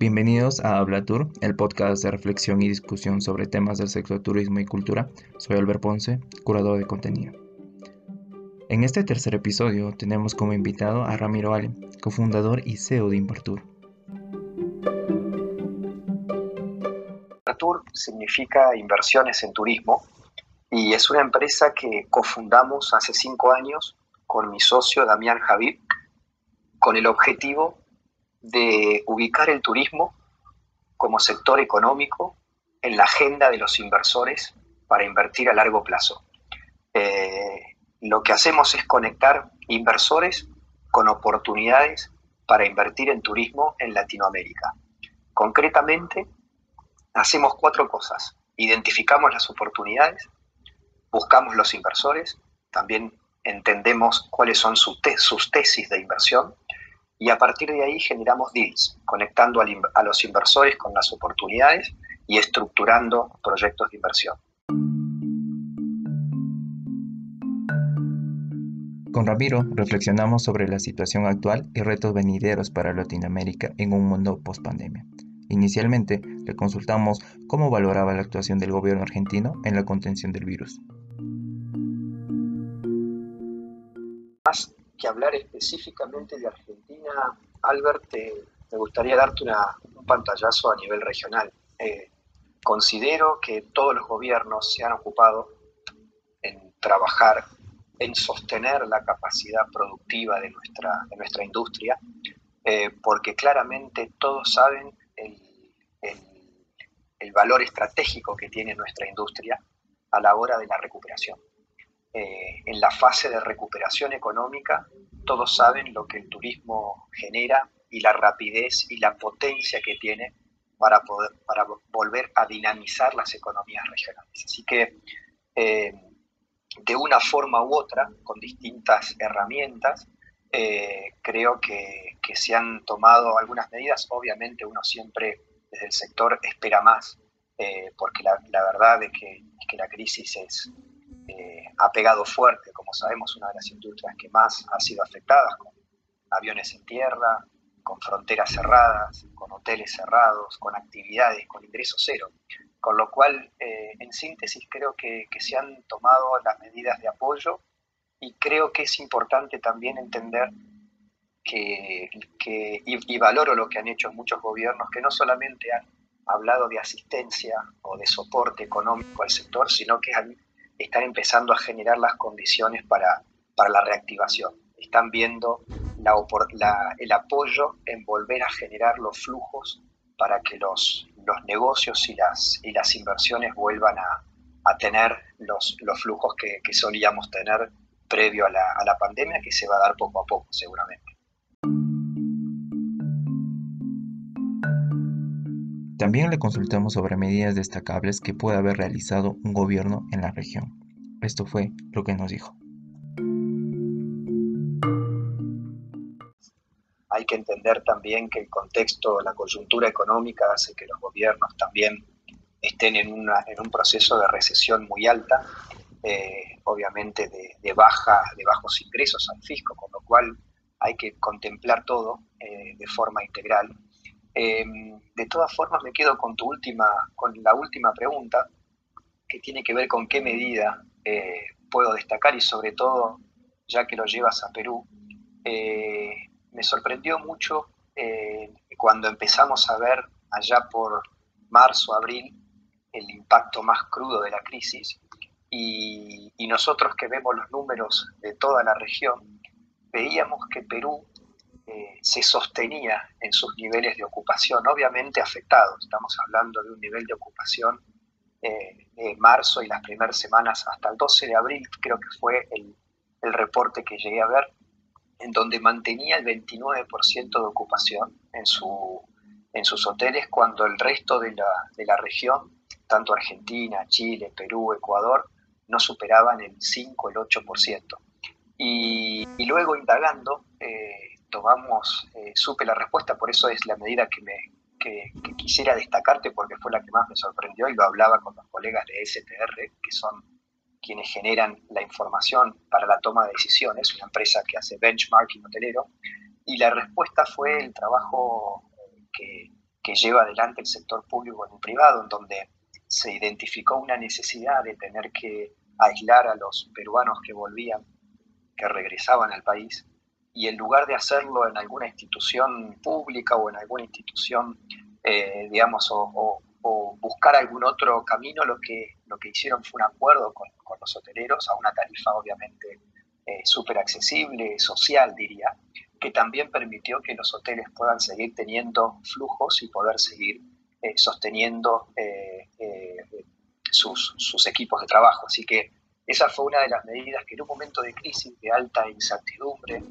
Bienvenidos a Habla Tour, el podcast de reflexión y discusión sobre temas del sector turismo y cultura. Soy Albert Ponce, curador de contenido. En este tercer episodio tenemos como invitado a Ramiro Ale, cofundador y CEO de Invertur. Invertur significa inversiones en turismo y es una empresa que cofundamos hace cinco años con mi socio Damián Javid con el objetivo de ubicar el turismo como sector económico en la agenda de los inversores para invertir a largo plazo. Eh, lo que hacemos es conectar inversores con oportunidades para invertir en turismo en Latinoamérica. Concretamente, hacemos cuatro cosas. Identificamos las oportunidades, buscamos los inversores, también entendemos cuáles son sus, tesis de inversión y a partir de ahí generamos deals, conectando a los inversores con las oportunidades y estructurando proyectos de inversión. Con Ramiro reflexionamos sobre la situación actual y retos venideros para Latinoamérica en un mundo post-pandemia. Inicialmente le consultamos cómo valoraba la actuación del gobierno argentino en la contención del virus. que hablar específicamente de Argentina, Albert, me gustaría darte un pantallazo a nivel regional. Eh, considero que todos los gobiernos se han ocupado en trabajar en sostener la capacidad productiva de nuestra, de nuestra industria, eh, porque claramente todos saben el, el, valor estratégico que tiene nuestra industria a la hora de la recuperación. Eh, en la fase de recuperación económica, todos saben lo que el turismo genera y la rapidez y la potencia que tiene para, poder, para volver a dinamizar las economías regionales. Así que, eh, de una forma u otra, con distintas herramientas, eh, creo que, se han tomado algunas medidas. Obviamente uno siempre desde el sector espera más, porque la, la verdad es que, es que la crisis es, eh, ha pegado fuerte, como sabemos, una de las industrias que más ha sido afectada, con aviones en tierra, con fronteras cerradas, con hoteles cerrados, con actividades, con ingreso cero. Con lo cual, eh, en síntesis, creo que, se han tomado las medidas de apoyo y creo que es importante también entender que, y, y, valoro lo que han hecho muchos gobiernos, que no solamente han hablado de asistencia o de soporte económico al sector, sino que han están empezando a generar las condiciones para, para la reactivación. Están viendo el apoyo en volver a generar los flujos para que los, los negocios y las, y las inversiones vuelvan a, a tener los, los flujos que, que, solíamos tener previo a la, a la pandemia, que se va a dar poco a poco seguramente. También le consultamos sobre medidas destacables que puede haber realizado un gobierno en la región. Esto fue lo que nos dijo. Hay que entender también que el contexto, la coyuntura económica hace que los gobiernos también estén en, en un proceso de recesión muy alta, eh, obviamente de, baja, de bajos ingresos al fisco, con lo cual hay que contemplar todo eh, de forma integral Em, de todas formas, me quedo con tu última, con la última pregunta, que tiene que ver con qué medida eh, puedo destacar y sobre todo, ya que lo llevas a Perú, eh, me sorprendió mucho eh, cuando empezamos a ver allá por marzo, abril, el impacto más crudo de la crisis y, y nosotros que vemos los números de toda la región, veíamos que Perú eh, se sostenía en sus niveles de ocupación, obviamente afectados. Estamos hablando de un nivel de ocupación eh, de marzo y las primeras semanas hasta el 12 de abril, creo que fue el, reporte que llegué a ver, en donde mantenía el 29% de ocupación en, su, en sus hoteles, cuando el resto de la, región, tanto Argentina, Chile, Perú, Ecuador, no superaban el 5, el 8%. Y, y luego indagando, eh, tomamos, eh, supe la respuesta, por eso es la medida que, me, que, quisiera destacarte porque fue la que más me sorprendió y lo hablaba con los colegas de STR, que son quienes generan la información para la toma de decisiones, una empresa que hace benchmarking hotelero, y la respuesta fue el trabajo que, que lleva adelante el sector público y privado, en donde se identificó una necesidad de tener que aislar a los peruanos que volvían, que regresaban al país, y en lugar de hacerlo en alguna institución pública o en alguna institución, eh, digamos, o, buscar algún otro camino, lo que, lo que hicieron fue un acuerdo con, los hoteleros a una tarifa obviamente eh, súper accesible, social diría, que también permitió que los hoteles puedan seguir teniendo flujos y poder seguir eh, sosteniendo sus, sus equipos de trabajo. Así que esa fue una de las medidas que en un momento de crisis, de alta incertidumbre, eh,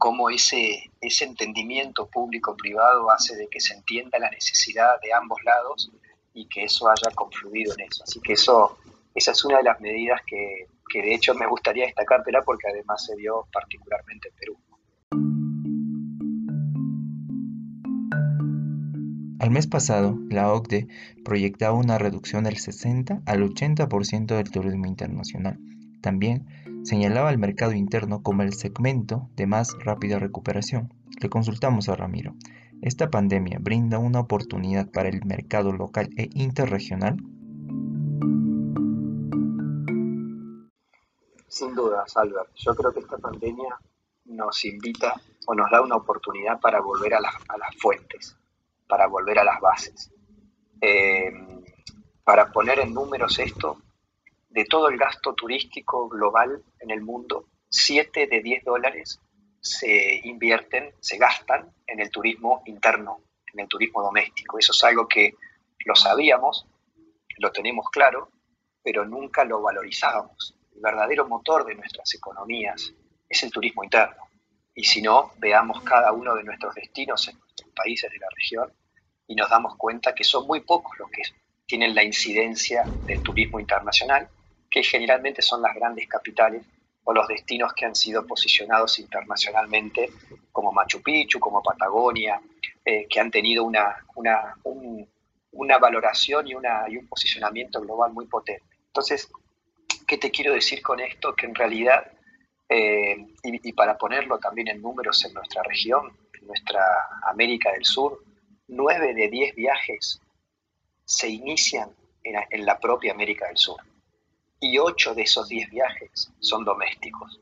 cómo ese, entendimiento público-privado hace de que se entienda la necesidad de ambos lados y que eso haya confluido en eso. Así que eso, esa es una de las medidas que, que de hecho me gustaría destacártela porque además se dio particularmente en Perú. Al mes pasado, la OCDE proyectaba una reducción del 60 al 80% del turismo internacional. También señalaba al mercado interno como el segmento de más rápida recuperación. Le consultamos a Ramiro. ¿Esta pandemia brinda una oportunidad para el mercado local e interregional? Sin dudas, Albert. Yo creo que esta pandemia nos invita o nos da una oportunidad para volver a, a las fuentes para volver a las bases. Eh, para poner en números esto, de todo el gasto turístico global en el mundo, 7 de 10 dólares se invierten, se gastan en el turismo interno, en el turismo doméstico. Eso es algo que lo sabíamos, lo tenemos claro, pero nunca lo valorizábamos. El verdadero motor de nuestras economías es el turismo interno. Y si no, veamos cada uno de nuestros destinos en nuestros países de la región y nos damos cuenta que son muy pocos los que tienen la incidencia del turismo internacional, que generalmente son las grandes capitales o los destinos que han sido posicionados internacionalmente como Machu Picchu, como Patagonia, eh, que han tenido una, una, una valoración y, un posicionamiento global muy potente. Entonces, ¿qué te quiero decir con esto? Que en realidad, eh, y, y, para ponerlo también en números en nuestra región, en nuestra América del Sur, 9 de 10 viajes se inician en, la propia América del Sur y 8 de esos 10 viajes son domésticos.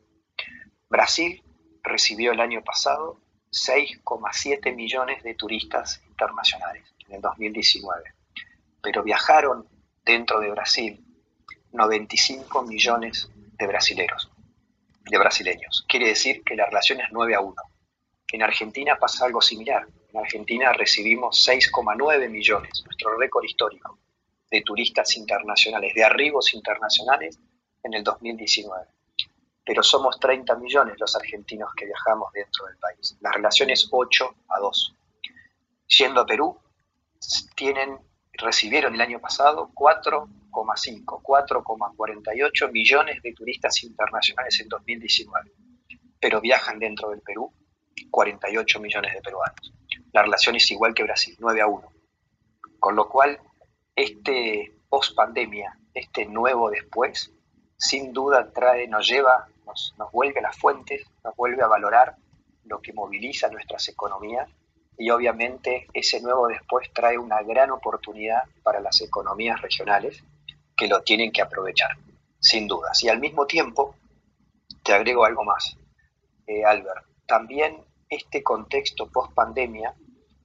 Brasil recibió el año pasado 6,7 millones de turistas internacionales en el 2019, pero viajaron dentro de Brasil 95 millones de brasileros, de brasileños. Quiere decir que la relación es 9 a 1. En Argentina pasa algo similar. En Argentina recibimos 6,9 millones, nuestro récord histórico, de turistas internacionales, de arribos internacionales en el 2019. Pero somos 30 millones los argentinos que viajamos dentro del país. La relación es 8 a 2. Yendo a Perú, tienen, recibieron el año pasado 4,5, 4,48 millones de turistas internacionales en 2019, pero viajan dentro del Perú 48 millones de peruanos la relación es igual que Brasil, 9 a 1. Con lo cual, este post pandemia, este nuevo después, sin duda trae, nos lleva, nos, vuelve a las fuentes, nos vuelve a valorar lo que moviliza nuestras economías y obviamente ese nuevo después trae una gran oportunidad para las economías regionales que lo tienen que aprovechar, sin dudas. Y al mismo tiempo, te agrego algo más, eh, Albert, también este contexto post pandemia,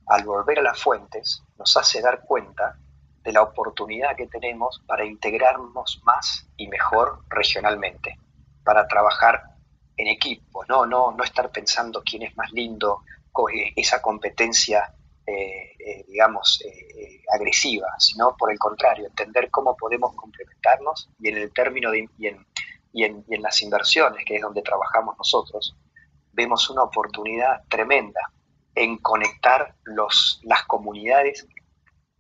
al volver a las fuentes, nos hace dar cuenta de la oportunidad que tenemos para integrarnos más y mejor regionalmente, para trabajar en equipo, no, no, no estar pensando quién es más lindo, eh, esa competencia, eh, eh, digamos, agresiva, sino por el contrario, entender cómo podemos complementarnos y en el término de, y en, y en las inversiones, que es donde trabajamos nosotros, vemos una oportunidad tremenda en conectar los, las comunidades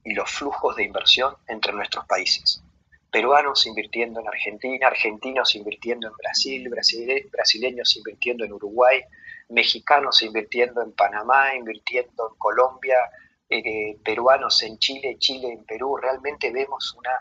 y los flujos de inversión entre nuestros países. Peruanos invirtiendo en Argentina, argentinos invirtiendo en Brasil, brasileños invirtiendo en Uruguay, mexicanos invirtiendo en Panamá, invirtiendo en Colombia, eh, peruanos en Chile, Chile en Perú. Realmente vemos una,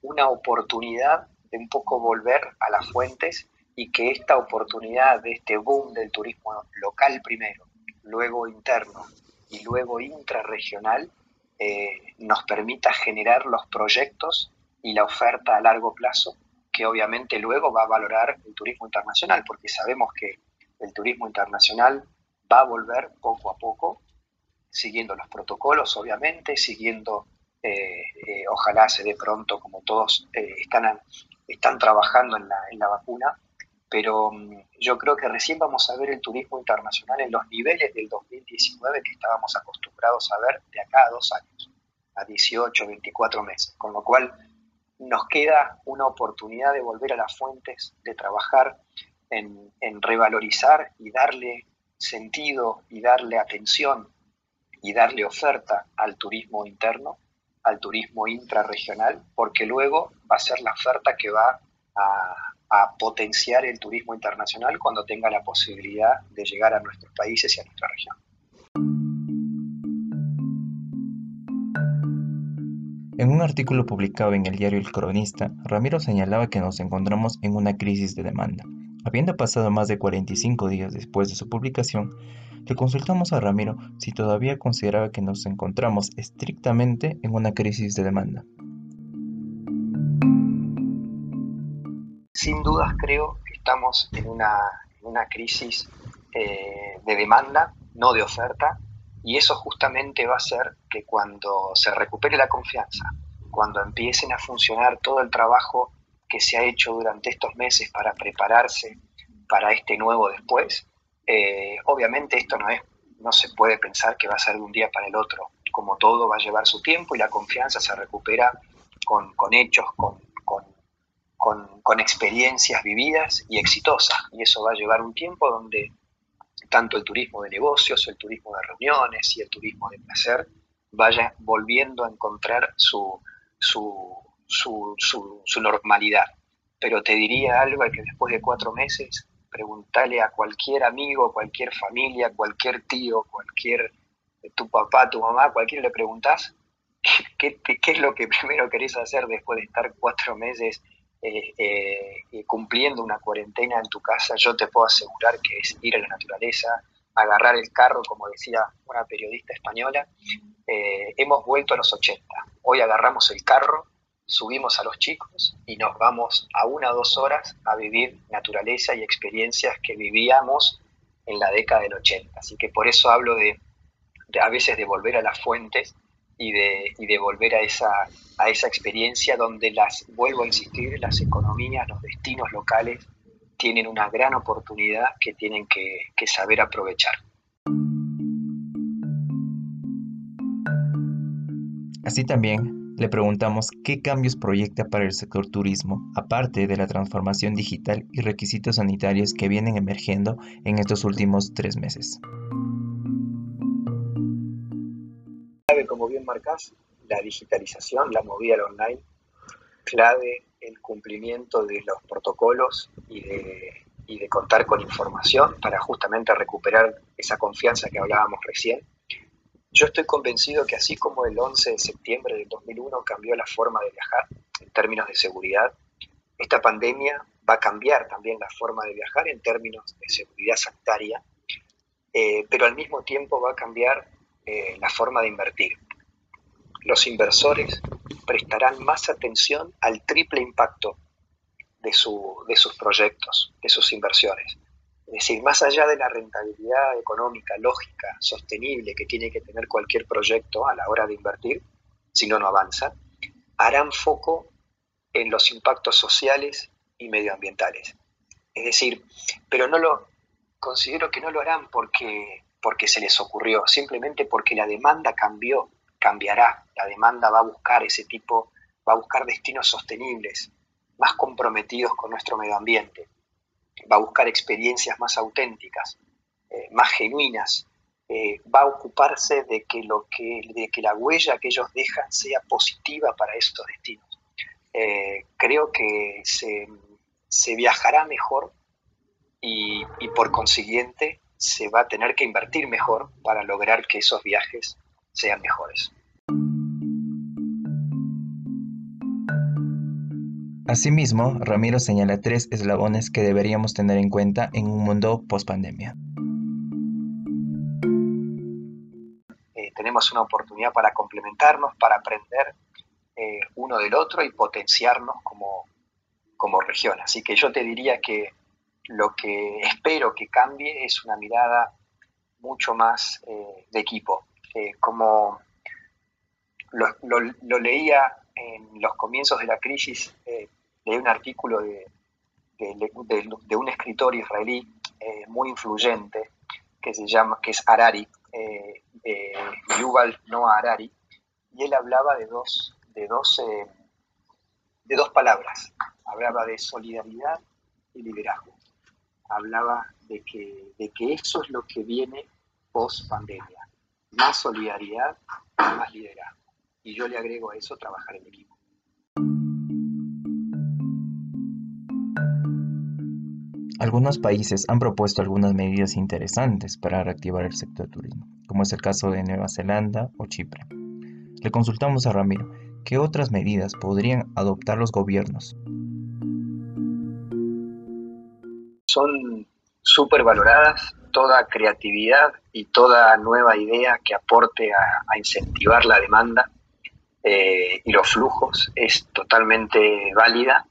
una oportunidad de un poco volver a las fuentes y que esta oportunidad de este boom del turismo local primero, luego interno y luego intrarregional eh, nos permita generar los proyectos y la oferta a largo plazo que obviamente luego va a valorar el turismo internacional, porque sabemos que el turismo internacional va a volver poco a poco, siguiendo los protocolos, obviamente, siguiendo, eh, eh, ojalá se dé pronto, como todos están, están trabajando en la, en la vacuna, pero mm, yo creo que recién vamos a ver el turismo internacional en los niveles del 2019 que estábamos acostumbrados a ver de acá a dos años, a 18, 24 meses, con lo cual nos queda una oportunidad de volver a las fuentes, de trabajar en, en revalorizar y darle sentido y darle atención y darle oferta al turismo interno, al turismo intrarregional, porque luego va a ser la oferta que va a, potenciar el turismo internacional cuando tenga la posibilidad de llegar a nuestros países y a nuestra región. En un artículo publicado en el diario El Cronista, Ramiro señalaba que nos encontramos en una crisis de demanda. Habiendo pasado más de 45 días después de su publicación, le consultamos a Ramiro si todavía consideraba que nos encontramos estrictamente en una crisis de demanda. Sin dudas creo que estamos en una, crisis eh, de demanda, no de oferta, y eso justamente va a hacer que cuando se recupere la confianza, cuando empiecen a funcionar todo el trabajo que se ha hecho durante estos meses para prepararse para este nuevo después, eh, obviamente esto no es, no se puede pensar que va a ser de un día para el otro. Como todo va a llevar su tiempo y la confianza se recupera con, con hechos, con, con, experiencias vividas y exitosas. Y eso va a llevar un tiempo donde tanto el turismo de negocios, el turismo de reuniones y el turismo de placer vaya volviendo a encontrar su, su, su, normalidad. Pero te diría algo que después de cuatro meses, preguntarle a cualquier amigo, cualquier familia, cualquier tío, cualquier tu papá, tu mamá, cualquiera le preguntas ¿qué, qué, es lo que primero querés hacer después de estar cuatro meses eh, eh, cumpliendo una cuarentena en tu casa, yo te puedo asegurar que es ir a la naturaleza, agarrar el carro, como decía una periodista española. Eh, hemos vuelto a los 80. Hoy agarramos el carro, subimos a los chicos y nos vamos a una o dos horas a vivir naturaleza y experiencias que vivíamos en la década del 80. Así que por eso hablo de a veces de volver a las fuentes y de, y de volver a esa, a esa experiencia donde las, vuelvo a insistir, las economías, los destinos locales tienen una gran oportunidad que tienen que, que saber aprovechar. Así también le preguntamos qué cambios proyecta para el sector turismo, aparte de la transformación digital y requisitos sanitarios que vienen emergiendo en estos últimos tres meses. Como bien marcas, la digitalización, la movida al online, clave el cumplimiento de los protocolos y de, y de contar con información para justamente recuperar esa confianza que hablábamos recién. Yo estoy convencido que así como el 11 de septiembre del 2001 cambió la forma de viajar en términos de seguridad, esta pandemia va a cambiar también la forma de viajar en términos de seguridad sanitaria, eh, pero al mismo tiempo va a cambiar eh, la forma de invertir. Los inversores prestarán más atención al triple impacto de, de sus proyectos, de sus inversiones. Es decir, más allá de la rentabilidad económica, lógica, sostenible que tiene que tener cualquier proyecto a la hora de invertir, si no, no avanza, harán foco en los impactos sociales y medioambientales. Es decir, pero no lo considero que no lo harán porque porque se les ocurrió, simplemente porque la demanda cambió, cambiará. La demanda va a buscar ese tipo, va a buscar destinos sostenibles, más comprometidos con nuestro medio ambiente, va a buscar experiencias más auténticas, eh, más genuinas, eh, va a ocuparse de que, lo que, de que la huella que ellos dejan sea positiva para estos destinos. Eh, creo que se, viajará mejor y, y por consiguiente se va a tener que invertir mejor para lograr que esos viajes sean mejores. Asimismo, Ramiro señala tres eslabones que deberíamos tener en cuenta en un mundo post-pandemia. tenemos una oportunidad para complementarnos, para aprender eh, uno del otro y potenciarnos como, como región. Así que yo te diría que lo que espero que cambie es una mirada mucho más eh, de equipo. como lo, leía en los comienzos de la crisis, leí un artículo de, un escritor israelí muy influyente que se llama, que es Harari, eh, Yuval Noah Harari, y él hablaba eh, de dos palabras. Hablaba de solidaridad y liderazgo. Hablaba de que, de que eso es lo que viene post pandemia. Más solidaridad más liderazgo. Y yo le agrego a eso trabajar en equipo. Algunos países han propuesto algunas medidas interesantes para reactivar el sector turismo, como es el caso de Nueva Zelanda o Chipre. Le consultamos a Ramiro, ¿qué otras medidas podrían adoptar los gobiernos? Son súper valoradas toda creatividad y toda nueva idea que aporte a, incentivar la demanda eh, y los flujos es totalmente válida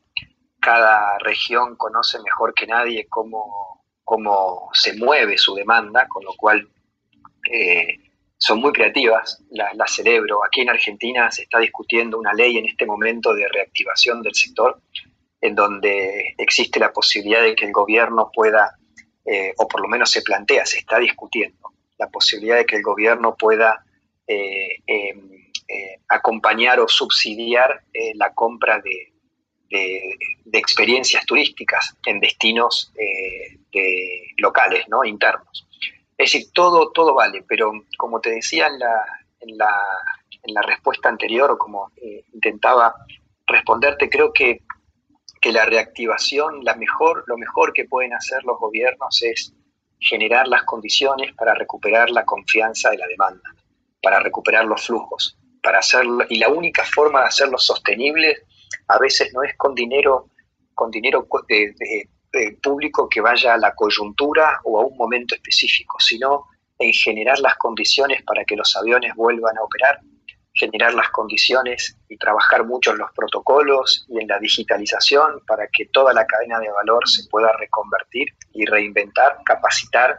cada región conoce mejor que nadie cómo, cómo se mueve su demanda, con lo cual eh, son muy creativas, las celebro. Aquí en Argentina se está discutiendo una ley en este momento de reactivación del sector, en donde existe la posibilidad de que el gobierno pueda, eh, o por lo menos se plantea, se está discutiendo, la posibilidad de que el gobierno pueda eh, em, acompañar o subsidiar la compra de, de, experiencias turísticas en destinos eh, locales, ¿no? internos. Es decir, todo, todo vale, pero como te decía en la, en la, en la respuesta anterior, o como eh, intentaba responderte, creo que, que la reactivación, la mejor, lo mejor que pueden hacer los gobiernos es generar las condiciones para recuperar la confianza de la demanda, para recuperar los flujos, para hacerlo, y la única forma de hacerlo sostenible a veces no es con dinero, con dinero de, público que vaya a la coyuntura o a un momento específico, sino en generar las condiciones para que los aviones vuelvan a operar, generar las condiciones y trabajar mucho en los protocolos y en la digitalización para que toda la cadena de valor se pueda reconvertir y reinventar, capacitar,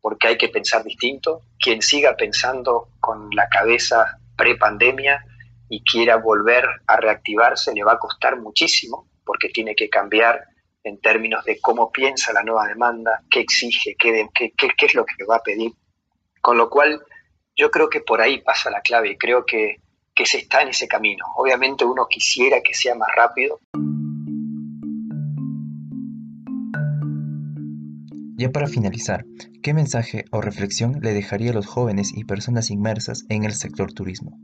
porque hay que pensar distinto. Quien siga pensando con la cabeza pre-pandemia y quiera volver a reactivarse, le va a costar muchísimo porque tiene que cambiar en términos de cómo piensa la nueva demanda, qué exige, qué, es lo que va a pedir. Con lo cual, yo creo que por ahí pasa la clave y creo que, que se está en ese camino. Obviamente uno quisiera que sea más rápido. Ya para finalizar, ¿qué mensaje o reflexión le dejaría a los jóvenes y personas inmersas en el sector turismo?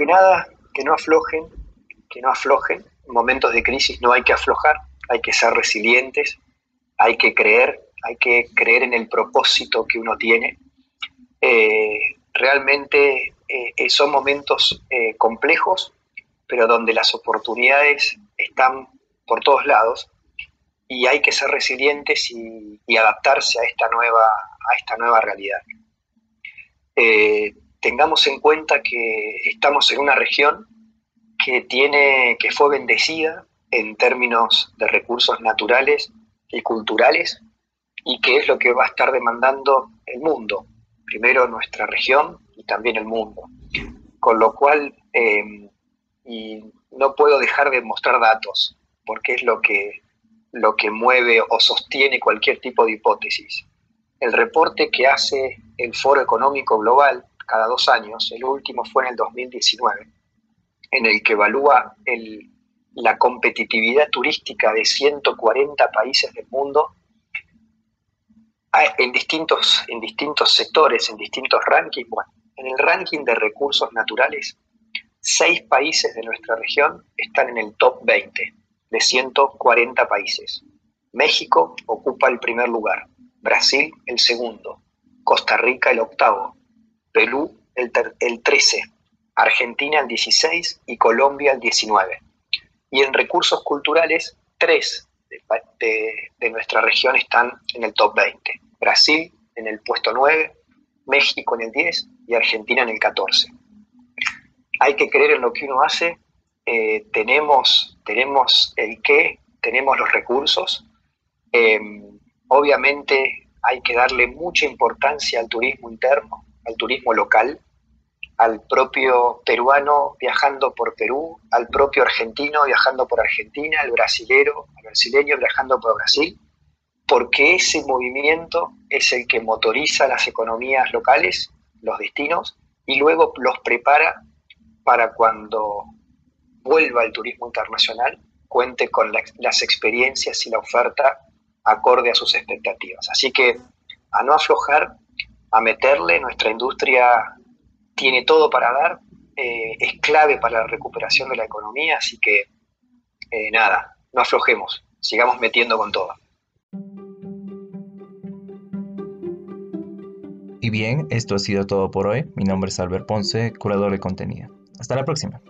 Que nada, que no aflojen, que no aflojen. En momentos de crisis no hay que aflojar, hay que ser resilientes, hay que creer, hay que creer en el propósito que uno tiene. Eh, realmente eh, son momentos eh, complejos, pero donde las oportunidades están por todos lados y hay que ser resilientes y, y adaptarse a esta nueva, a esta nueva realidad tengamos en cuenta que estamos en una región que, tiene, que fue bendecida en términos de recursos naturales y culturales y que es lo que va a estar demandando el mundo, primero nuestra región y también el mundo. Con lo cual, em, y no puedo dejar de mostrar datos, porque es lo que, lo que mueve o sostiene cualquier tipo de hipótesis. El reporte que hace el Foro Económico Global cada dos años, el último fue en el 2019, en el que evalúa la competitividad turística de 140 países del mundo en distintos, en distintos sectores, en distintos rankings. Bueno, en el ranking de recursos naturales, seis países de nuestra región están en el top 20 de 140 países. México ocupa el primer lugar, Brasil el segundo, Costa Rica el octavo, Perú el, 13, Argentina el 16 y Colombia el 19. Y en recursos culturales, tres de, nuestra región están en el top 20. Brasil en el puesto 9, México en el 10 y Argentina en el 14. Hay que creer en lo que uno hace, eh, tenemos, tenemos el qué, tenemos los recursos. Em, obviamente hay que darle mucha importancia al turismo interno, al turismo local, al propio peruano viajando por Perú, al propio argentino viajando por Argentina, al brasilero, al brasileño viajando por Brasil, porque ese movimiento es el que motoriza las economías locales, los destinos, y luego los prepara para cuando vuelva el turismo internacional, cuente con las experiencias y la oferta acorde a sus expectativas. Así que a no aflojar, a meterle, nuestra industria tiene todo para dar, eh, es clave para la recuperación de la economía, así que eh, nada, no aflojemos, sigamos metiendo con todo. Y bien, esto ha sido todo por hoy. Mi nombre es Albert Ponce, curador de contenido. Hasta la próxima.